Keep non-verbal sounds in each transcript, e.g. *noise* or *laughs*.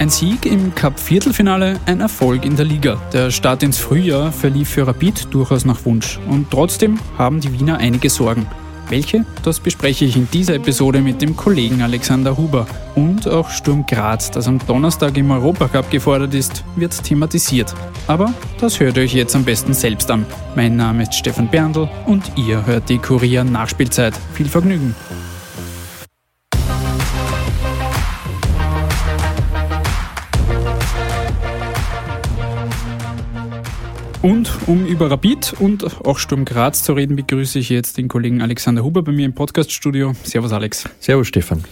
Ein Sieg im Cup-Viertelfinale, ein Erfolg in der Liga. Der Start ins Frühjahr verlief für Rapid durchaus nach Wunsch. Und trotzdem haben die Wiener einige Sorgen. Welche? Das bespreche ich in dieser Episode mit dem Kollegen Alexander Huber. Und auch Sturm Graz, das am Donnerstag im Europacup gefordert ist, wird thematisiert. Aber das hört euch jetzt am besten selbst an. Mein Name ist Stefan Berndl und ihr hört die Kurier Nachspielzeit. Viel Vergnügen! Und um über Rapid und auch Sturm Graz zu reden, begrüße ich jetzt den Kollegen Alexander Huber bei mir im Podcaststudio. Servus Alex. Servus Stefan.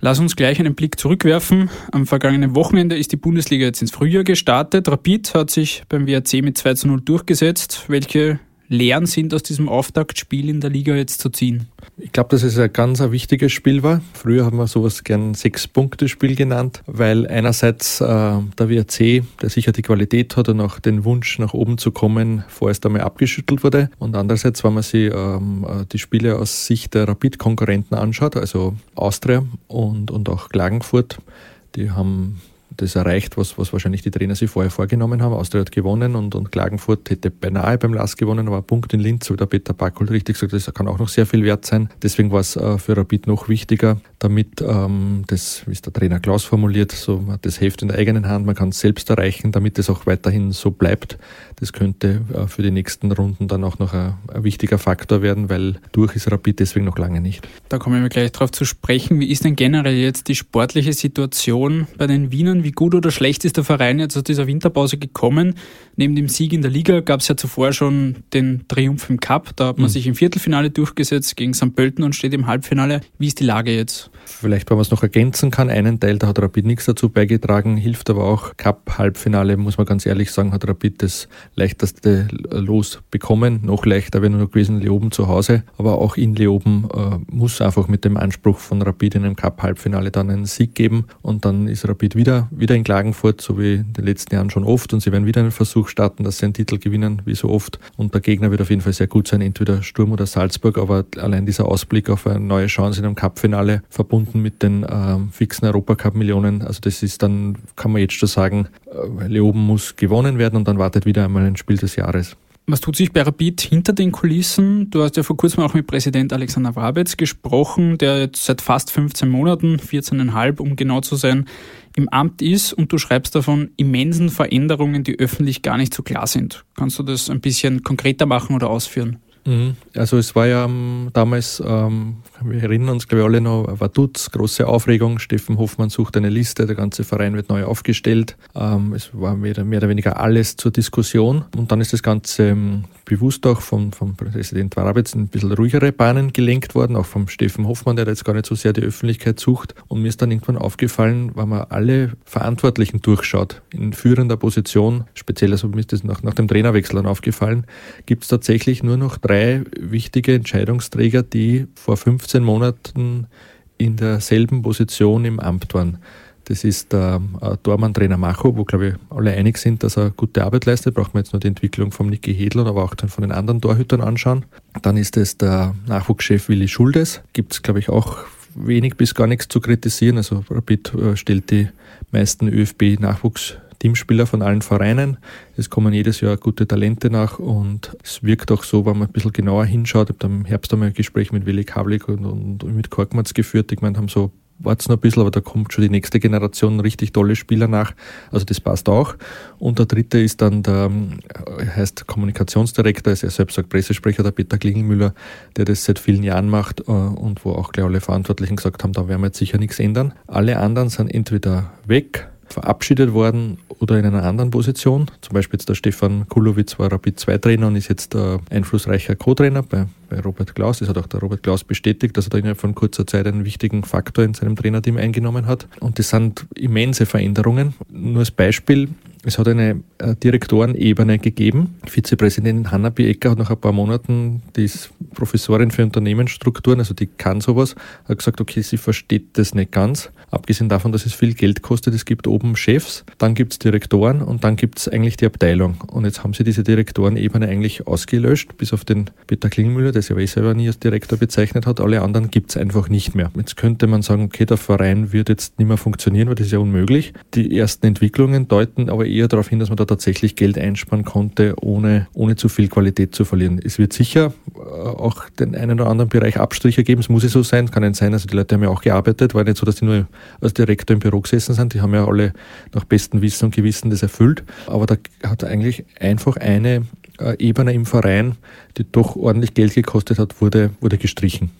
Lass uns gleich einen Blick zurückwerfen. Am vergangenen Wochenende ist die Bundesliga jetzt ins Frühjahr gestartet. Rapid hat sich beim WRC mit 2 zu 0 durchgesetzt. Welche Lehren sind aus diesem Auftaktspiel in der Liga jetzt zu ziehen? Ich glaube, dass es ein ganz ein wichtiges Spiel war. Früher haben wir sowas gern Sechs-Punkte-Spiel genannt, weil einerseits äh, der WRC, der sicher die Qualität hat und auch den Wunsch nach oben zu kommen, vorerst einmal abgeschüttelt wurde. Und andererseits, wenn man sich ähm, äh, die Spiele aus Sicht der Rapid-Konkurrenten anschaut, also Austria und, und auch Klagenfurt, die haben das erreicht, was, was wahrscheinlich die Trainer sich vorher vorgenommen haben. Austria hat gewonnen und, und Klagenfurt hätte beinahe beim Last gewonnen, aber ein Punkt in Linz, so wie der Peter Backel richtig gesagt das kann auch noch sehr viel wert sein. Deswegen war es äh, für Rapid noch wichtiger, damit ähm, das, wie es der Trainer Klaus formuliert, so das Heft in der eigenen Hand, man kann es selbst erreichen, damit es auch weiterhin so bleibt. Das könnte äh, für die nächsten Runden dann auch noch ein, ein, wichtiger Faktor werden, weil durch ist Rapid deswegen noch lange nicht. Da kommen wir gleich drauf zu sprechen. Wie ist denn generell jetzt die sportliche Situation bei den Wienern? Wie gut oder schlecht ist der Verein jetzt aus dieser Winterpause gekommen? Neben dem Sieg in der Liga gab es ja zuvor schon den Triumph im Cup. Da hat man mhm. sich im Viertelfinale durchgesetzt gegen St. Pölten und steht im Halbfinale. Wie ist die Lage jetzt? Vielleicht, wenn man es noch ergänzen kann, einen Teil, da hat Rapid nichts dazu beigetragen, hilft aber auch. Cup-Halbfinale, muss man ganz ehrlich sagen, hat Rapid das leichteste Los bekommen. Noch leichter wäre nur gewesen Leoben zu Hause. Aber auch in Leoben äh, muss einfach mit dem Anspruch von Rapid in einem Cup-Halbfinale dann einen Sieg geben. Und dann ist Rapid wieder, wieder in Klagenfurt, so wie in den letzten Jahren schon oft. Und sie werden wieder einen Versuch starten, dass sie einen Titel gewinnen, wie so oft. Und der Gegner wird auf jeden Fall sehr gut sein, entweder Sturm oder Salzburg. Aber allein dieser Ausblick auf eine neue Chance in einem Cup-Finale verbunden verbunden mit den äh, fixen Europacup-Millionen. Also das ist dann, kann man jetzt schon sagen, äh, Leoben muss gewonnen werden und dann wartet wieder einmal ein Spiel des Jahres. Was tut sich bei Rapid hinter den Kulissen? Du hast ja vor kurzem auch mit Präsident Alexander Wabetz gesprochen, der jetzt seit fast 15 Monaten, 14,5 um genau zu sein, im Amt ist und du schreibst davon immensen Veränderungen, die öffentlich gar nicht so klar sind. Kannst du das ein bisschen konkreter machen oder ausführen? Mhm. Also es war ja ähm, damals, ähm, wir erinnern uns glaube ich alle noch, Vaduz, große Aufregung, Steffen Hoffmann sucht eine Liste, der ganze Verein wird neu aufgestellt. Ähm, es war mehr, mehr, oder weniger alles zur Diskussion und dann ist das Ganze ähm, bewusst auch vom, vom Präsident Warabitz ein bisschen ruhigere Bahnen gelenkt worden, auch vom Steffen Hoffmann, der jetzt gar nicht so sehr die Öffentlichkeit sucht. Und mir ist dann irgendwann aufgefallen, wenn man alle Verantwortlichen durchschaut, in führender Position, speziell also mir ist das nach, nach dem Trainerwechsel dann aufgefallen, gibt es tatsächlich nur noch drei wichtige Entscheidungsträger, die vor 15 Monaten in derselben Position im Amt waren. Das ist der äh, Tormann-Trainer Macho, wo, glaube ich, alle einig sind, dass er gute Arbeit leistet. Braucht man jetzt nur die Entwicklung von Niki Hedl, aber auch dann von den anderen Torhütern anschauen. Dann ist es der Nachwuchschef Willi Schuldes. Gibt es, glaube ich, auch wenig bis gar nichts zu kritisieren. Also Rapid äh, stellt die meisten ÖFB-Nachwuchs Teamspieler von allen Vereinen. Es kommen jedes Jahr gute Talente nach und es wirkt auch so, wenn man ein bisschen genauer hinschaut. Ich habe im Herbst einmal ein Gespräch mit Willi Kavlik und, und, mit Korkmaz geführt. Ich meine, haben so wart's noch ein bisschen, aber da kommt schon die nächste Generation richtig tolle Spieler nach. Also das passt auch. Und der dritte ist dann der, äh, heißt Kommunikationsdirektor, ist ja selbst sagt Pressesprecher, der Peter Klingelmüller, der das seit vielen Jahren macht äh, und wo auch gleich alle Verantwortlichen gesagt haben, da werden wir jetzt sicher nichts ändern. Alle anderen sind entweder weg, verabschiedet worden oder in einer anderen Position. Zum Beispiel jetzt der Stefan Kulowitz war Rapid 2 Trainer und ist jetzt äh, einflussreicher Co-Trainer bei, bei Robert Klaus. Das hat auch der Robert Klaus bestätigt, dass er da innerhalb von kurzer Zeit einen wichtigen Faktor in seinem Trainerteam eingenommen hat. Und das sind immense Veränderungen. Nur als Beispiel, es hat eine äh, Direktorenebene gegeben. Vizepräsidentin Hanna Biecker hat nach ein paar Monaten, die ist Professorin für Unternehmensstrukturen, also die kann sowas, hat gesagt, okay, sie versteht das nicht ganz. Abgesehen davon, dass es viel Geld kostet, es gibt oben Chefs, dann gibt es Direktoren und dann gibt es eigentlich die Abteilung. Und jetzt haben sie diese Direktorenebene eigentlich ausgelöscht, bis auf den Peter Klingmüller, sich aber eh selber nie als Direktor bezeichnet hat. Alle anderen gibt es einfach nicht mehr. Jetzt könnte man sagen, okay, der Verein wird jetzt nicht mehr funktionieren, weil das ist ja unmöglich. Die ersten Entwicklungen deuten aber eher darauf hin, dass man da tatsächlich Geld einsparen konnte, ohne, ohne zu viel Qualität zu verlieren. Es wird sicher äh, auch den einen oder anderen Bereich Abstriche geben. Es muss ja so sein, kann nicht sein. Also die Leute haben ja auch gearbeitet, war nicht so, dass die nur als Direktor im Büro gesessen sind. Die haben ja alle nach bestem Wissen und Gewissen das erfüllt. Aber da hat eigentlich einfach eine Ebene im Verein, die doch ordentlich Geld gekostet hat, wurde, wurde gestrichen.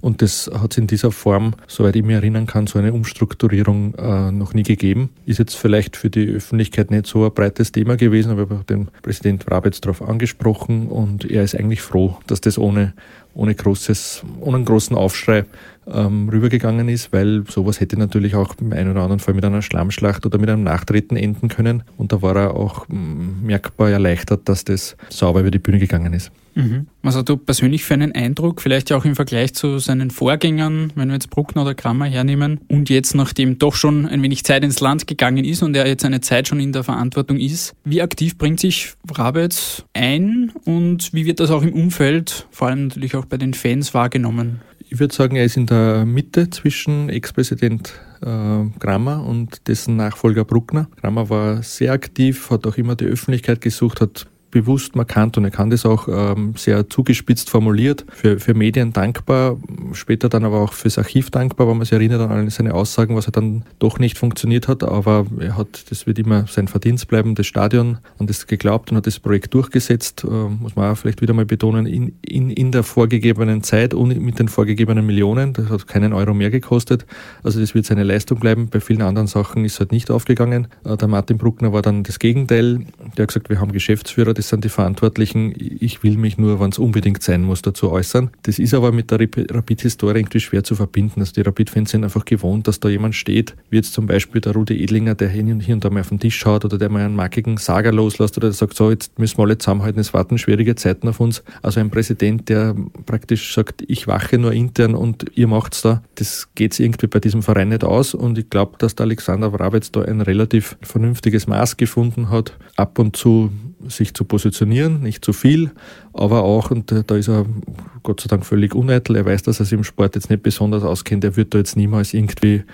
Und das hat es in dieser Form, soweit ich mich erinnern kann, so eine Umstrukturierung äh, noch nie gegeben. Ist jetzt vielleicht für die Öffentlichkeit nicht so ein breites Thema gewesen, aber ich habe den Präsident Rabetz darauf angesprochen und er ist eigentlich froh, dass das ohne, ohne, großes, ohne einen großen Aufschrei ähm, rübergegangen ist, weil sowas hätte natürlich auch im einen oder anderen Fall mit einer Schlammschlacht oder mit einem Nachtreten enden können. Und da war er auch mm, merkbar erleichtert, dass das sauber über die Bühne gegangen ist. Mhm. Was hat du persönlich für einen Eindruck, vielleicht auch im Vergleich zu seinen Vorgängern, wenn wir jetzt Bruckner oder Kramer hernehmen und jetzt, nachdem doch schon ein wenig Zeit ins Land gegangen ist und er jetzt eine Zeit schon in der Verantwortung ist, wie aktiv bringt sich Rabetz ein und wie wird das auch im Umfeld, vor allem natürlich auch bei den Fans wahrgenommen? Ich würde sagen, er ist in der Mitte zwischen Ex-Präsident äh, Grammer und dessen Nachfolger Bruckner. Grammer war sehr aktiv, hat auch immer die Öffentlichkeit gesucht, hat bewusst markant und er kann das auch ähm, sehr zugespitzt formuliert, für, für Medien dankbar, später dann aber auch fürs Archiv dankbar, weil man sich erinnert an seine Aussagen, was er dann doch nicht funktioniert hat, aber er hat, das wird immer sein Verdienst bleiben, das Stadion, an das geglaubt und hat das Projekt durchgesetzt, äh, muss man auch vielleicht wieder mal betonen, in, in, in der vorgegebenen Zeit und mit den vorgegebenen Millionen, das hat keinen Euro mehr gekostet, also das wird seine Leistung bleiben, bei vielen anderen Sachen ist halt nicht aufgegangen. Äh, der Martin Bruckner war dann das Gegenteil, der hat gesagt, wir haben Geschäftsführer, das sind die Verantwortlichen, ich will mich nur, wenn es unbedingt sein muss, dazu äußern. Das ist aber mit der Rapid-Historie irgendwie schwer zu verbinden. Also die Rapid-Fans sind einfach gewohnt, dass da jemand steht, wie jetzt zum Beispiel der Rudi Edlinger, der hier und da mal auf den Tisch schaut oder der mal einen markigen Sager loslässt oder der sagt, so, jetzt müssen wir alle zusammenhalten, es warten schwierige Zeiten auf uns. Also ein Präsident, der praktisch sagt, ich wache nur intern und ihr macht's da, das geht irgendwie bei diesem Verein nicht aus und ich glaube, dass der Alexander Wrabetz da ein relativ vernünftiges Maß gefunden hat, ab und zu sich zu positionieren, nicht zu viel, aber auch, und da ist er Gott sei Dank völlig uneitel, er weiß, dass er sich im Sport jetzt nicht besonders auskennt, er wird da jetzt niemals irgendwie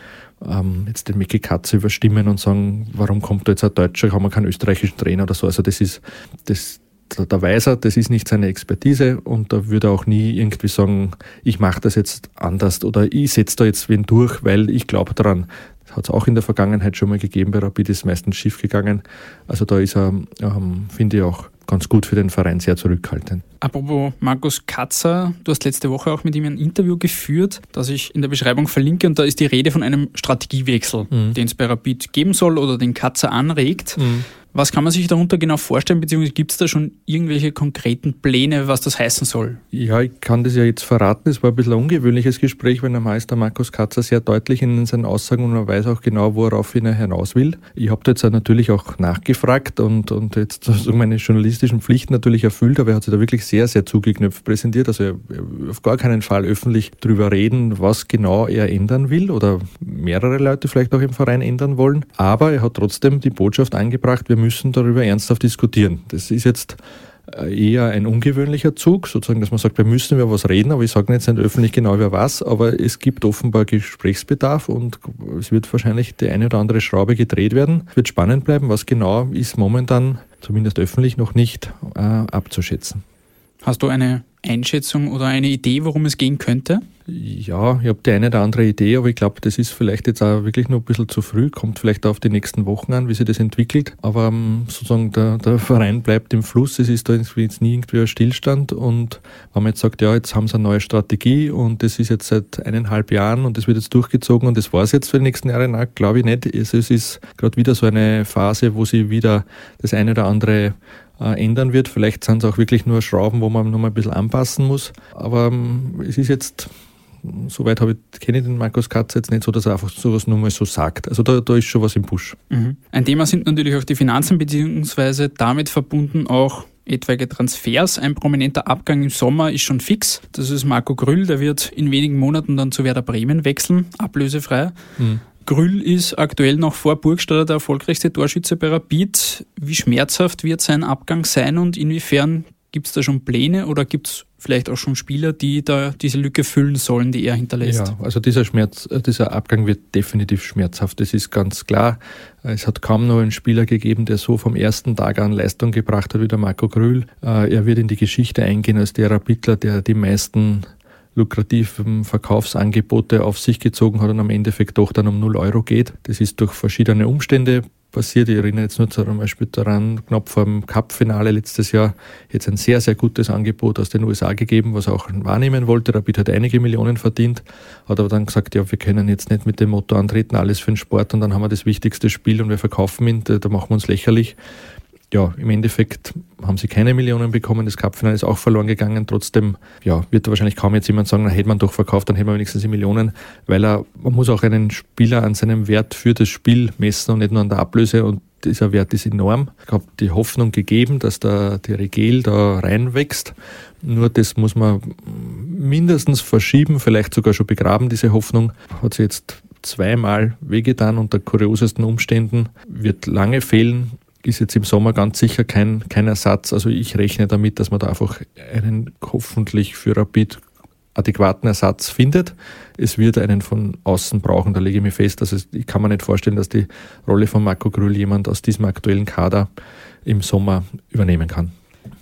ähm, jetzt den Mickey Katze überstimmen und sagen, warum kommt da jetzt ein Deutscher, haben wir keinen österreichischen Trainer oder so. Also das ist, das, da weiß er, das ist nicht seine Expertise und da würde er auch nie irgendwie sagen, ich mache das jetzt anders oder ich setze da jetzt wen durch, weil ich glaube daran hat es auch in der Vergangenheit schon mal gegeben, bei Rapid ist meistens schief gegangen. Also da ist er, ähm, finde ich auch ganz gut für den Verein sehr zurückhaltend. Apropos Markus Katzer, du hast letzte Woche auch mit ihm ein Interview geführt, das ich in der Beschreibung verlinke und da ist die Rede von einem Strategiewechsel, mhm. den es bei Rapid geben soll oder den Katzer anregt. Mhm. Was kann man sich darunter genau vorstellen, beziehungsweise gibt es da schon irgendwelche konkreten Pläne, was das heißen soll? Ja, ich kann das ja jetzt verraten. Es war ein bisschen ein ungewöhnliches Gespräch, weil der Markus Katzer sehr deutlich in seinen Aussagen und man weiß auch genau, worauf er hinaus will. Ich habe da jetzt natürlich auch nachgefragt und, und jetzt *laughs* also meine journalistischen Pflichten natürlich erfüllt, aber er hat sich da wirklich sehr, sehr zugeknöpft präsentiert. Also auf gar keinen Fall öffentlich darüber reden, was genau er ändern will oder mehrere Leute vielleicht auch im Verein ändern wollen. Aber er hat trotzdem die Botschaft eingebracht, wir müssen darüber ernsthaft diskutieren. Das ist jetzt äh, eher ein ungewöhnlicher Zug, sozusagen, dass man sagt, wir müssen über was reden, aber ich sage jetzt nicht öffentlich genau über was, aber es gibt offenbar Gesprächsbedarf und es wird wahrscheinlich die eine oder andere Schraube gedreht werden. Es wird spannend bleiben, was genau ist momentan, zumindest öffentlich, noch nicht äh, abzuschätzen. Hast du eine Einschätzung oder eine Idee, worum es gehen könnte? Ja, ich habe die eine oder andere Idee, aber ich glaube, das ist vielleicht jetzt auch wirklich nur ein bisschen zu früh, kommt vielleicht auf die nächsten Wochen an, wie sich das entwickelt. Aber um, ähm, sozusagen der, der Verein bleibt im Fluss, es ist da jetzt nie irgendwie ein Stillstand und wenn man jetzt sagt, ja, jetzt haben sie eine neue Strategie und das ist jetzt seit eineinhalb Jahren und das wird jetzt durchgezogen und das war es jetzt für die nächsten Jahre, glaube ich nicht. Es, es ist gerade wieder so eine Phase, wo sie wieder das eine oder andere äh, ändern wird. Vielleicht sind es auch wirklich nur Schrauben, wo man nochmal ein bisschen anpassen muss. Aber ähm, es ist jetzt soweit habe ich, kenne ich den Markus Katz jetzt nicht so, dass er einfach sowas nur mal so sagt. Also da, da ist schon was im Busch. Mhm. Ein Thema sind natürlich auch die Finanzen, beziehungsweise damit verbunden auch etwaige Transfers. Ein prominenter Abgang im Sommer ist schon fix. Das ist Marco Grüll, der wird in wenigen Monaten dann zu Werder Bremen wechseln, ablösefrei. Mhm. Grüll ist aktuell noch vor Burgstaller der erfolgreichste Torschütze bei Rapid. Wie schmerzhaft wird sein Abgang sein und inwiefern gibt es da schon Pläne oder gibt es vielleicht auch schon Spieler, die da diese Lücke füllen sollen, die er hinterlässt. Ja, also dieser Schmerz, äh, dieser Abgang wird definitiv schmerzhaft. Das ist ganz klar. Es hat kaum noch einen Spieler gegeben, der so vom ersten Tag an Leistung gebracht hat wie der Marco Grühl. Äh, er wird in die Geschichte eingehen als der Rapidler, der die meisten lukrativen Verkaufsangebote auf sich gezogen hat und am Endeffekt doch dann um 0 Euro geht. Das ist durch verschiedene Umstände passiert. Ich erinnere jetzt nur zum Beispiel daran, knapp vor dem Cup-Finale letztes Jahr jetzt ein sehr, sehr gutes Angebot aus den USA gegeben, was auch wahrnehmen wollte. Rapid hat einige Millionen verdient, hat aber dann gesagt, ja, wir können jetzt nicht mit dem Motto antreten, alles für den Sport und dann haben wir das wichtigste Spiel und wir verkaufen ihn, da machen wir uns lächerlich ja, im Endeffekt haben sie keine Millionen bekommen. Das Cupfinale ist auch verloren gegangen. Trotzdem, ja, wird wahrscheinlich kaum jetzt jemand sagen, na, hätte man doch verkauft, dann hätte man wenigstens die Millionen, weil er, man muss auch einen Spieler an seinem Wert für das Spiel messen und nicht nur an der Ablöse und dieser Wert ist enorm. Ich habe die Hoffnung gegeben, dass da die Regel da reinwächst. Nur das muss man mindestens verschieben, vielleicht sogar schon begraben, diese Hoffnung. Hat sie jetzt zweimal wehgetan unter kuriosesten Umständen, wird lange fehlen ist jetzt im Sommer ganz sicher kein, kein Ersatz. Also ich rechne damit, dass man da einfach einen hoffentlich für Rapid adäquaten Ersatz findet. Es wird einen von außen brauchen, da lege ich mir fest. Also ich kann mir nicht vorstellen, dass die Rolle von Marco Grüll jemand aus diesem aktuellen Kader im Sommer übernehmen kann.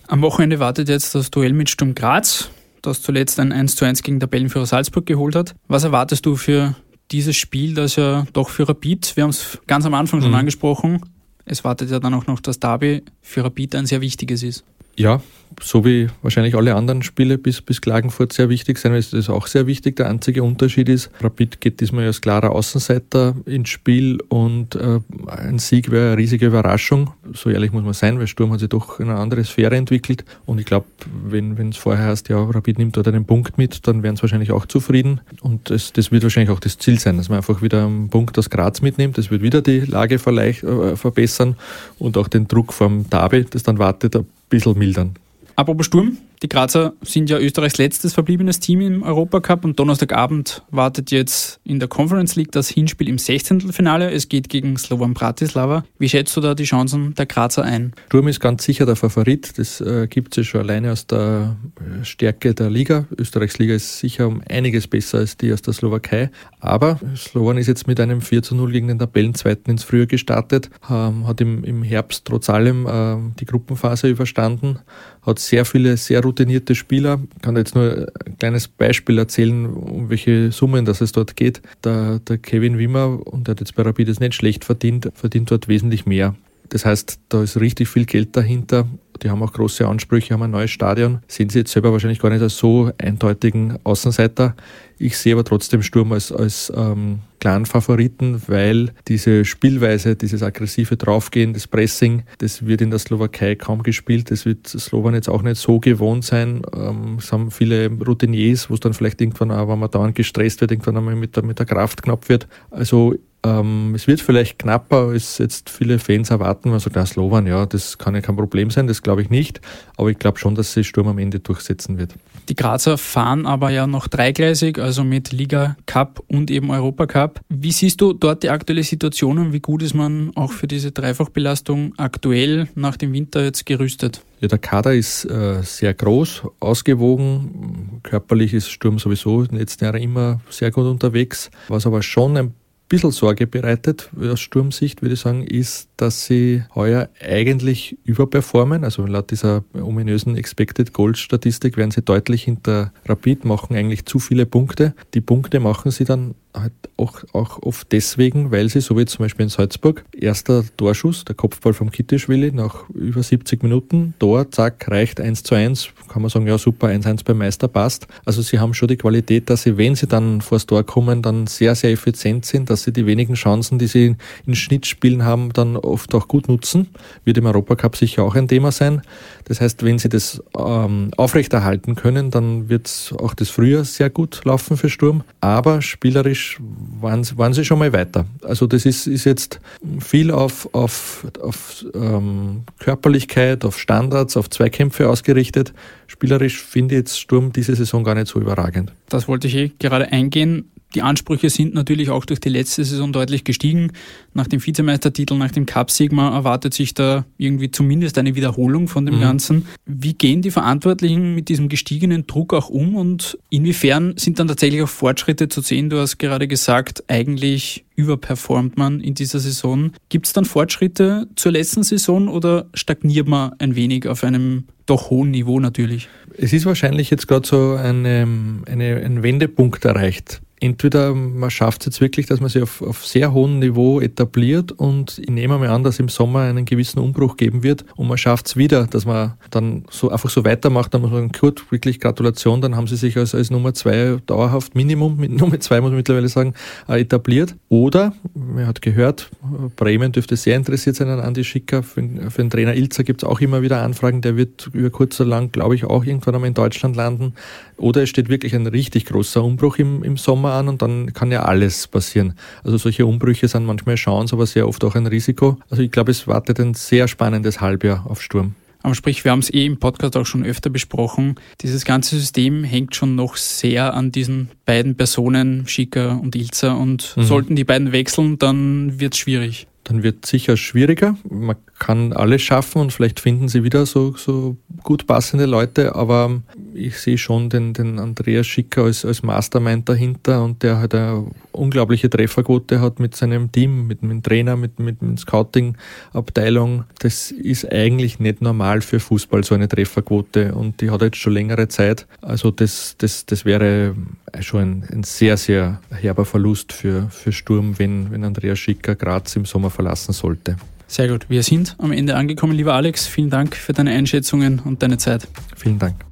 Am Wochenende wartet jetzt das Duell mit Sturm Graz, das zuletzt ein 1 zu 1 gegen Tabellenführer Salzburg geholt hat. Was erwartest du für dieses Spiel, das ja doch für Rapid, wir haben es ganz am Anfang schon mhm. angesprochen, es wartet ja dann auch noch das Derby für Rapid ein sehr wichtiges ist. Ja, so wie wahrscheinlich alle anderen Spiele bis, bis Klagenfurt sehr wichtig sein, ist das auch sehr wichtig. Der einzige Unterschied ist, Rapid geht diesmal als klarer Außenseiter ins Spiel und äh, ein Sieg wäre eine riesige Überraschung. So ehrlich muss man sein, weil Sturm hat sich doch in eine andere Sphäre entwickelt. Und ich glaube, wenn es vorher heißt, ja, Rapid nimmt dort einen Punkt mit, dann wären sie wahrscheinlich auch zufrieden. Und das, das wird wahrscheinlich auch das Ziel sein, dass man einfach wieder einen Punkt aus Graz mitnimmt. Das wird wieder die Lage äh, verbessern und auch den Druck vom Derby, das dann wartet, bisschen mildern. Apropos Sturm, die Grazer sind ja Österreichs letztes verbliebenes Team im Europacup und Donnerstagabend wartet jetzt in der Conference League das Hinspiel im 16. Finale. Es geht gegen Slovan Bratislava. Wie schätzt du da die Chancen der Grazer ein? Sturm ist ganz sicher der Favorit. Das äh, gibt es ja schon alleine aus der äh, Stärke der Liga. Österreichs Liga ist sicher um einiges besser als die aus der Slowakei. Aber Slovan ist jetzt mit einem 4 zu 0 gegen den Tabellenzweiten ins Frühjahr gestartet, ähm, hat im, im Herbst trotz allem äh, die Gruppenphase überstanden, hat sehr viele sehr routinierte Spieler. Ich kann jetzt nur ein kleines Beispiel erzählen, um welche Summen das es dort geht. Der, der Kevin Wimmer, und der hat jetzt bei Rapid nicht schlecht verdient, verdient dort wesentlich mehr. Das heißt, da ist richtig viel Geld dahinter. Die haben auch große Ansprüche, haben ein neues Stadion. Sehen sie jetzt selber wahrscheinlich gar nicht als so eindeutigen Außenseiter. Ich sehe aber trotzdem Sturm als, als ähm, klaren Favoriten, weil diese Spielweise, dieses aggressive Draufgehen, das Pressing, das wird in der Slowakei kaum gespielt. Das wird Slowan jetzt auch nicht so gewohnt sein. Ähm, es haben viele Routiniers, wo es dann vielleicht irgendwann, auch, wenn man dauernd gestresst wird, irgendwann einmal mit der, mit der Kraft knapp wird. Also ähm, es wird vielleicht knapper, als jetzt viele Fans erwarten. Sagt, ja, Slowan, ja, das kann ja kein Problem sein, das glaube ich nicht. Aber ich glaube schon, dass sich Sturm am Ende durchsetzen wird. Die Grazer fahren aber ja noch dreigleisig, also mit Liga Cup und eben Europa Cup. Wie siehst du dort die aktuelle Situation und wie gut ist man auch für diese Dreifachbelastung aktuell nach dem Winter jetzt gerüstet? Ja, der Kader ist äh, sehr groß, ausgewogen. Körperlich ist Sturm sowieso in den letzten Jahren immer sehr gut unterwegs. Was aber schon ein bisschen Sorge bereitet aus Sturmsicht, würde ich sagen, ist, dass sie heuer eigentlich überperformen. Also laut dieser ominösen Expected Goal Statistik werden sie deutlich hinter Rapid, machen eigentlich zu viele Punkte. Die Punkte machen sie dann halt auch, auch oft deswegen, weil sie, so wie zum Beispiel in Salzburg, erster Torschuss, der Kopfball vom Kittischwili nach über 70 Minuten, Tor, zack, reicht 1 zu 1, kann man sagen, ja super, 1-1 beim Meister passt. Also sie haben schon die Qualität, dass sie, wenn sie dann vors Tor kommen, dann sehr, sehr effizient sind, dass sie die wenigen Chancen, die sie in Schnittspielen haben, dann oft auch gut nutzen. Wird im Europacup sicher auch ein Thema sein. Das heißt, wenn sie das ähm, aufrechterhalten können, dann wird auch das Frühjahr sehr gut laufen für Sturm. Aber spielerisch waren, waren sie schon mal weiter. Also das ist, ist jetzt viel auf, auf, auf ähm, Körperlichkeit, auf Standards, auf Zweikämpfe ausgerichtet. Spielerisch finde ich jetzt Sturm diese Saison gar nicht so überragend. Das wollte ich eh gerade eingehen. Die Ansprüche sind natürlich auch durch die letzte Saison deutlich gestiegen. Nach dem Vizemeistertitel, nach dem Cup-Sieg, erwartet sich da irgendwie zumindest eine Wiederholung von dem mhm. Ganzen. Wie gehen die Verantwortlichen mit diesem gestiegenen Druck auch um und inwiefern sind dann tatsächlich auch Fortschritte zu sehen? Du hast gerade gesagt, eigentlich überperformt man in dieser Saison. Gibt es dann Fortschritte zur letzten Saison oder stagniert man ein wenig auf einem doch hohen Niveau natürlich? Es ist wahrscheinlich jetzt gerade so eine, eine, ein Wendepunkt erreicht entweder man schafft es jetzt wirklich, dass man sich auf, auf sehr hohem Niveau etabliert und ich nehme mal an, dass im Sommer einen gewissen Umbruch geben wird und man schafft es wieder, dass man dann so einfach so weitermacht, dann muss man sagen, Kurt, wirklich Gratulation, dann haben sie sich als, als Nummer zwei dauerhaft Minimum, mit *laughs* Nummer zwei muss man mittlerweile sagen, äh, etabliert. Oder, man hat gehört, Bremen dürfte sehr interessiert sein an Andi Schicker. Für, für den Trainer Ilzer gibt es auch immer wieder Anfragen, der wird über kurz oder lang, glaube ich, auch irgendwann einmal in Deutschland landen. Oder es steht wirklich ein richtig großer Umbruch im, im Sommer an und dann kann ja alles passieren. Also solche Umbrüche sind manchmal Chance, aber sehr oft auch ein Risiko. Also ich glaube, es wartet ein sehr spannendes Halbjahr auf Sturm. Aber sprich, wir haben es eh im Podcast auch schon öfter besprochen. Dieses ganze System hängt schon noch sehr an diesen beiden Personen, Schicker und Ilzer. Und mhm. sollten die beiden wechseln, dann wird es schwierig dann wird es sicher schwieriger. Man kann alles schaffen und vielleicht finden sie wieder so, so gut passende Leute, aber ich sehe schon den, den Andreas Schicker als, als Mastermind dahinter und der hat eine unglaubliche Trefferquote hat mit seinem Team, mit dem Trainer, mit, mit, mit Scouting-Abteilung. Das ist eigentlich nicht normal für Fußball, so eine Trefferquote und die hat jetzt schon längere Zeit. Also das, das, das wäre schon ein, ein sehr, sehr herber Verlust für, für Sturm, wenn, wenn Andreas Schicker Graz im Sommer verlassen sollte. Sehr gut. Wir sind am Ende angekommen, lieber Alex. Vielen Dank für deine Einschätzungen und deine Zeit. Vielen Dank.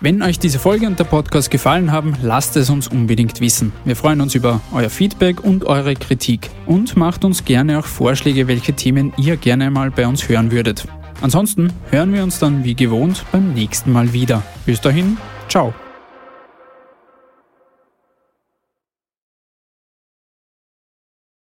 Wenn euch diese Folge und der Podcast gefallen haben, lasst es uns unbedingt wissen. Wir freuen uns über euer Feedback und eure Kritik und macht uns gerne auch Vorschläge, welche Themen ihr gerne mal bei uns hören würdet. Ansonsten hören wir uns dann wie gewohnt beim nächsten Mal wieder. Bis dahin, ciao.